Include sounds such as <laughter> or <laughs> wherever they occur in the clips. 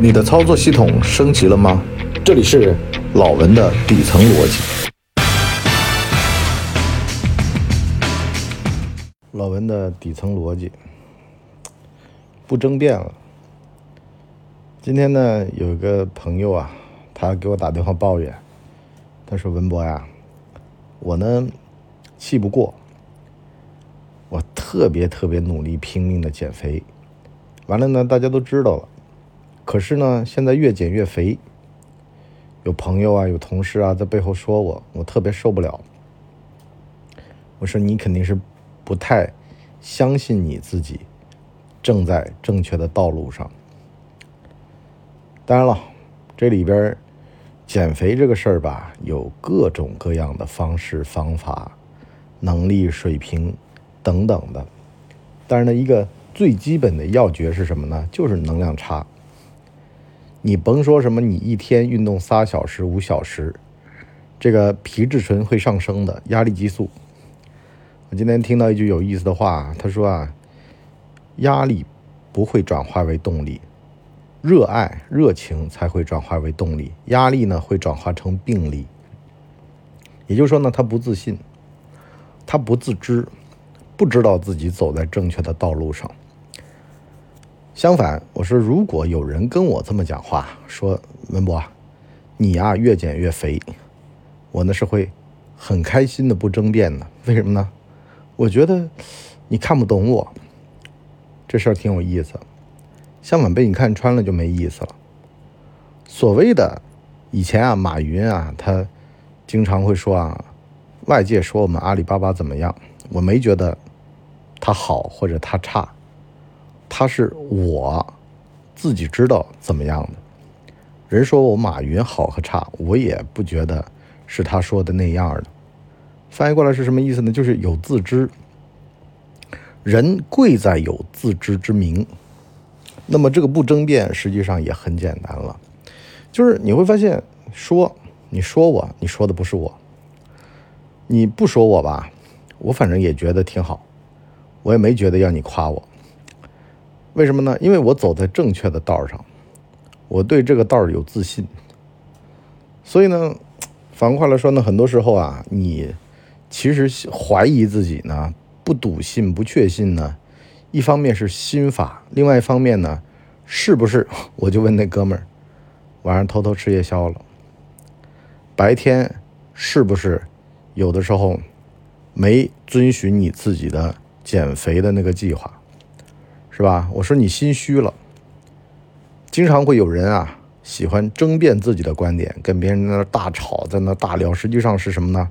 你的操作系统升级了吗？这里是老文的底层逻辑。老文的底层逻辑，不争辩了。今天呢，有个朋友啊，他给我打电话抱怨，他说：“文博呀，我呢气不过，我特别特别努力拼命的减肥，完了呢，大家都知道了。”可是呢，现在越减越肥。有朋友啊，有同事啊，在背后说我，我特别受不了。我说你肯定是不太相信你自己正在正确的道路上。当然了，这里边减肥这个事儿吧，有各种各样的方式方法、能力水平等等的。但是呢，一个最基本的要诀是什么呢？就是能量差。你甭说什么，你一天运动仨小时、五小时，这个皮质醇会上升的，压力激素。我今天听到一句有意思的话，他说啊，压力不会转化为动力，热爱、热情才会转化为动力，压力呢会转化成病力。也就是说呢，他不自信，他不自知，不知道自己走在正确的道路上。相反，我说如果有人跟我这么讲话，说文博，你呀越减越肥，我呢是会很开心的，不争辩的。为什么呢？我觉得你看不懂我，这事儿挺有意思。相反，被你看穿了就没意思了。所谓的以前啊，马云啊，他经常会说啊，外界说我们阿里巴巴怎么样，我没觉得他好或者他差。他是我自己知道怎么样的。人说我马云好和差，我也不觉得是他说的那样的。翻译过来是什么意思呢？就是有自知。人贵在有自知之明。那么这个不争辩，实际上也很简单了。就是你会发现，说你说我，你说的不是我。你不说我吧，我反正也觉得挺好，我也没觉得要你夸我。为什么呢？因为我走在正确的道上，我对这个道有自信。所以呢，反过来说呢，很多时候啊，你其实怀疑自己呢，不笃信、不确信呢，一方面是心法，另外一方面呢，是不是？<laughs> 我就问那哥们儿，晚上偷偷吃夜宵了，白天是不是有的时候没遵循你自己的减肥的那个计划？是吧？我说你心虚了。经常会有人啊，喜欢争辩自己的观点，跟别人在那大吵，在那大聊。实际上是什么呢？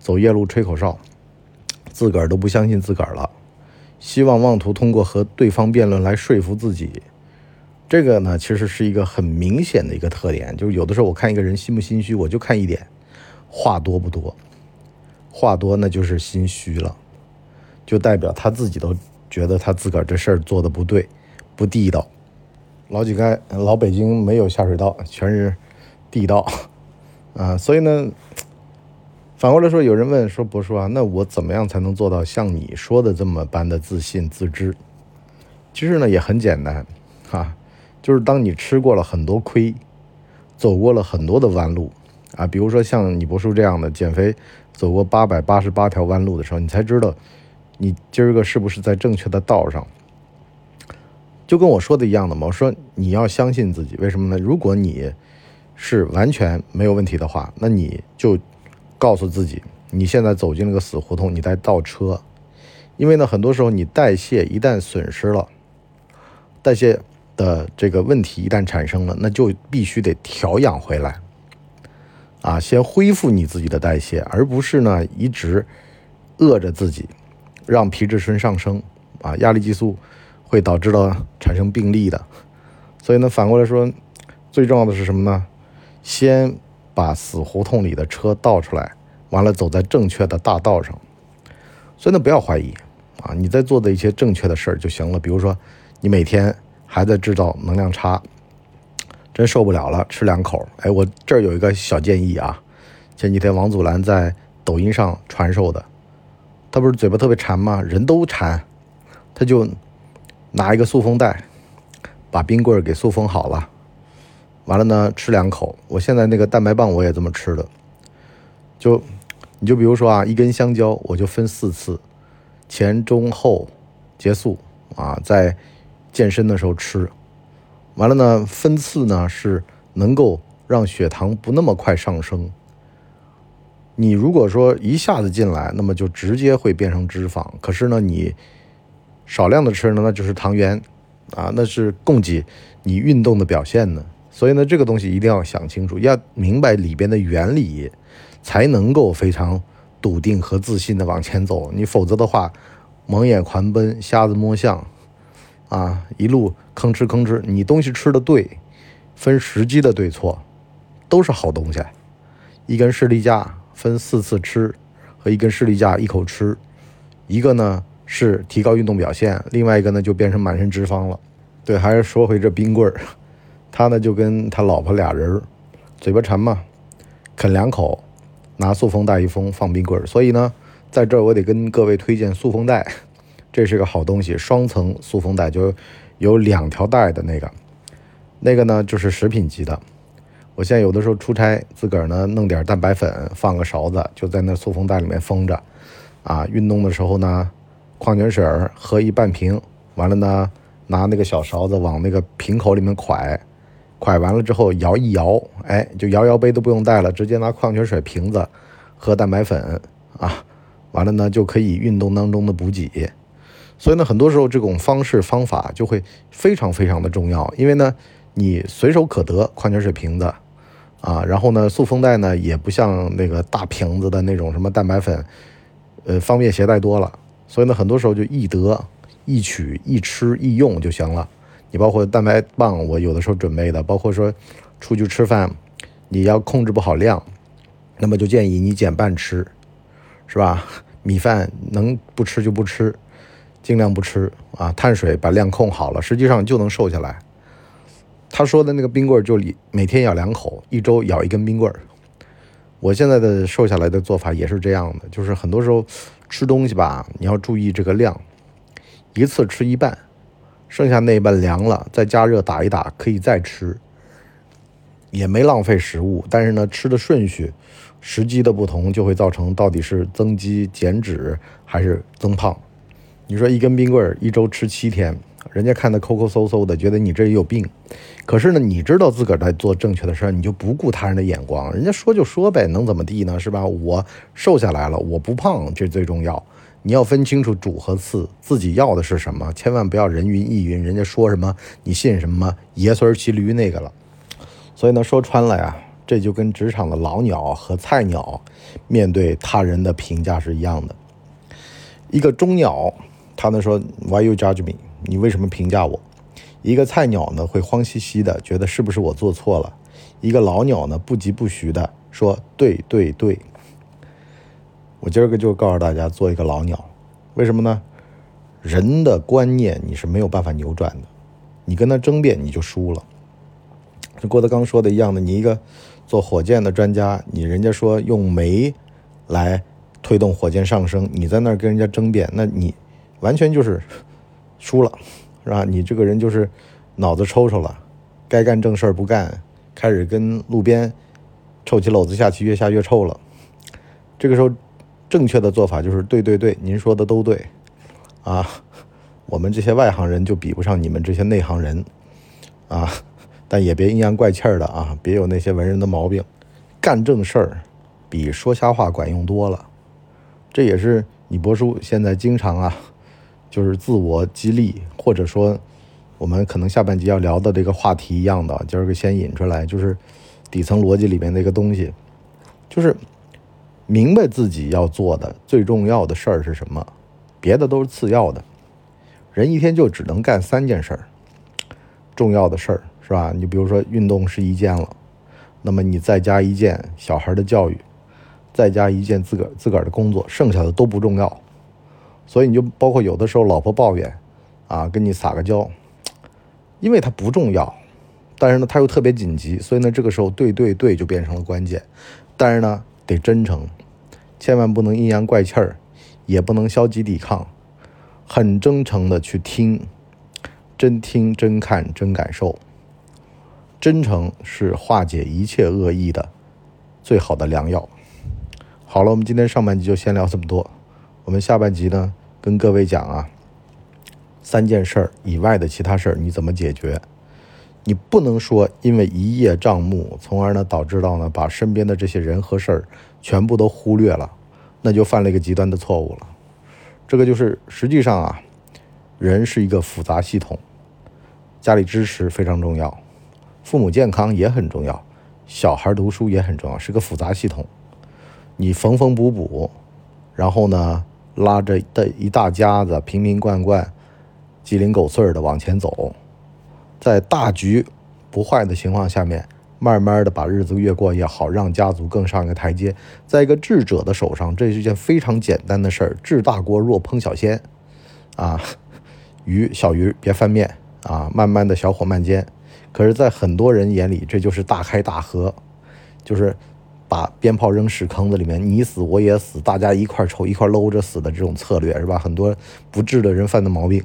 走夜路吹口哨，自个儿都不相信自个儿了，希望妄图通过和对方辩论来说服自己。这个呢，其实是一个很明显的一个特点，就是有的时候我看一个人心不心虚，我就看一点，话多不多。话多那就是心虚了，就代表他自己都。觉得他自个儿这事儿做的不对，不地道。老几该老北京没有下水道，全是地道 <laughs> 啊。所以呢，反过来说，有人问说：“博叔啊，那我怎么样才能做到像你说的这么般的自信自知？”其实呢，也很简单啊，就是当你吃过了很多亏，走过了很多的弯路啊，比如说像你博叔这样的减肥，走过八百八十八条弯路的时候，你才知道。你今儿个是不是在正确的道上？就跟我说的一样的嘛。我说你要相信自己，为什么呢？如果你是完全没有问题的话，那你就告诉自己，你现在走进了个死胡同，你在倒车。因为呢，很多时候你代谢一旦损失了，代谢的这个问题一旦产生了，那就必须得调养回来，啊，先恢复你自己的代谢，而不是呢一直饿着自己。让皮质醇上升，啊，压力激素会导致到产生病例的。所以呢，反过来说，最重要的是什么呢？先把死胡同里的车倒出来，完了走在正确的大道上。所以呢，不要怀疑啊，你在做的一些正确的事儿就行了。比如说，你每天还在制造能量差，真受不了了，吃两口。哎，我这儿有一个小建议啊，前几天王祖蓝在抖音上传授的。他不是嘴巴特别馋吗？人都馋，他就拿一个塑封袋，把冰棍儿给塑封好了，完了呢吃两口。我现在那个蛋白棒我也这么吃的，就你就比如说啊，一根香蕉我就分四次，前中后结束啊，在健身的时候吃。完了呢，分次呢是能够让血糖不那么快上升。你如果说一下子进来，那么就直接会变成脂肪。可是呢，你少量的吃呢，那就是糖原啊，那是供给你运动的表现呢。所以呢，这个东西一定要想清楚，要明白里边的原理，才能够非常笃定和自信的往前走。你否则的话，蒙眼狂奔，瞎子摸象。啊，一路吭哧吭哧，你东西吃的对，分时机的对错，都是好东西。一根士力架分四次吃，和一根士力架一口吃，一个呢是提高运动表现，另外一个呢就变成满身脂肪了。对，还是说回这冰棍儿，他呢就跟他老婆俩人，嘴巴馋嘛，啃两口，拿塑封袋一封放冰棍儿。所以呢，在这儿我得跟各位推荐塑封袋。这是个好东西，双层塑封袋，就有两条带的那个，那个呢就是食品级的。我现在有的时候出差，自个儿呢弄点蛋白粉，放个勺子，就在那塑封袋里面封着。啊，运动的时候呢，矿泉水喝一半瓶，完了呢拿那个小勺子往那个瓶口里面蒯，蒯完了之后摇一摇，哎，就摇摇杯都不用带了，直接拿矿泉水瓶子喝蛋白粉啊，完了呢就可以运动当中的补给。所以呢，很多时候这种方式方法就会非常非常的重要，因为呢，你随手可得矿泉水瓶子，啊，然后呢，塑封袋呢也不像那个大瓶子的那种什么蛋白粉，呃，方便携带多了。所以呢，很多时候就易得、易取、易吃、易用就行了。你包括蛋白棒，我有的时候准备的，包括说出去吃饭，你要控制不好量，那么就建议你减半吃，是吧？米饭能不吃就不吃。尽量不吃啊，碳水把量控好了，实际上就能瘦下来。他说的那个冰棍儿就每天咬两口，一周咬一根冰棍儿。我现在的瘦下来的做法也是这样的，就是很多时候吃东西吧，你要注意这个量，一次吃一半，剩下那一半凉了再加热打一打可以再吃，也没浪费食物。但是呢，吃的顺序、时机的不同，就会造成到底是增肌减脂还是增胖。你说一根冰棍儿一周吃七天，人家看的抠抠搜搜的，觉得你这有病。可是呢，你知道自个儿在做正确的事儿，你就不顾他人的眼光，人家说就说呗，能怎么地呢？是吧？我瘦下来了，我不胖，这最重要。你要分清楚主和次，自己要的是什么，千万不要人云亦云，人家说什么你信什么，爷孙儿骑驴那个了。所以呢，说穿了呀，这就跟职场的老鸟和菜鸟面对他人的评价是一样的，一个中鸟。他呢说，Why you judge me？你为什么评价我？一个菜鸟呢会慌兮兮的，觉得是不是我做错了？一个老鸟呢不疾不徐的说，对对对。我今儿个就告诉大家，做一个老鸟，为什么呢？人的观念你是没有办法扭转的，你跟他争辩你就输了。就郭德纲说的一样的，你一个做火箭的专家，你人家说用煤来推动火箭上升，你在那儿跟人家争辩，那你。完全就是输了，是吧？你这个人就是脑子抽抽了，该干正事儿不干，开始跟路边臭棋篓子下棋，越下越臭了。这个时候，正确的做法就是对对对，您说的都对啊。我们这些外行人就比不上你们这些内行人啊，但也别阴阳怪气的啊，别有那些文人的毛病。干正事儿比说瞎话管用多了。这也是你博叔现在经常啊。就是自我激励，或者说，我们可能下半集要聊的这个话题一样的，今儿个先引出来，就是底层逻辑里面的一个东西，就是明白自己要做的最重要的事儿是什么，别的都是次要的。人一天就只能干三件事儿，重要的事儿是吧？你比如说运动是一件了，那么你再加一件小孩的教育，再加一件自个儿自个儿的工作，剩下的都不重要。所以你就包括有的时候老婆抱怨，啊，跟你撒个娇，因为它不重要，但是呢，它又特别紧急，所以呢，这个时候对对对就变成了关键。但是呢，得真诚，千万不能阴阳怪气儿，也不能消极抵抗，很真诚的去听，真听真看真感受，真诚是化解一切恶意的最好的良药。好了，我们今天上半集就先聊这么多。我们下半集呢，跟各位讲啊，三件事儿以外的其他事儿你怎么解决？你不能说因为一叶障目，从而呢导致到呢把身边的这些人和事儿全部都忽略了，那就犯了一个极端的错误了。这个就是实际上啊，人是一个复杂系统，家里支持非常重要，父母健康也很重要，小孩读书也很重要，是个复杂系统。你缝缝补补，然后呢？拉着的一大家子瓶瓶罐罐、鸡零狗碎的往前走，在大局不坏的情况下面，慢慢的把日子越过越好，让家族更上一个台阶。在一个智者的手上，这是一件非常简单的事儿。治大国若烹小鲜，啊，鱼小鱼别翻面啊，慢慢的小火慢煎。可是，在很多人眼里，这就是大开大合，就是。把鞭炮扔屎坑子里面，你死我也死，大家一块抽一块搂着死的这种策略是吧？很多不治的人犯的毛病。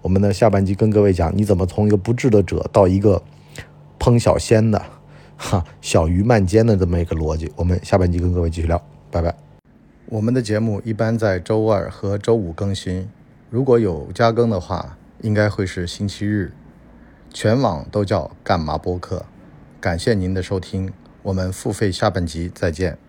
我们的下半集跟各位讲，你怎么从一个不治的者到一个烹小鲜的，哈小鱼慢煎的这么一个逻辑。我们下半集跟各位继续聊，拜拜。我们的节目一般在周二和周五更新，如果有加更的话，应该会是星期日。全网都叫干嘛播客？感谢您的收听。我们付费下半集再见。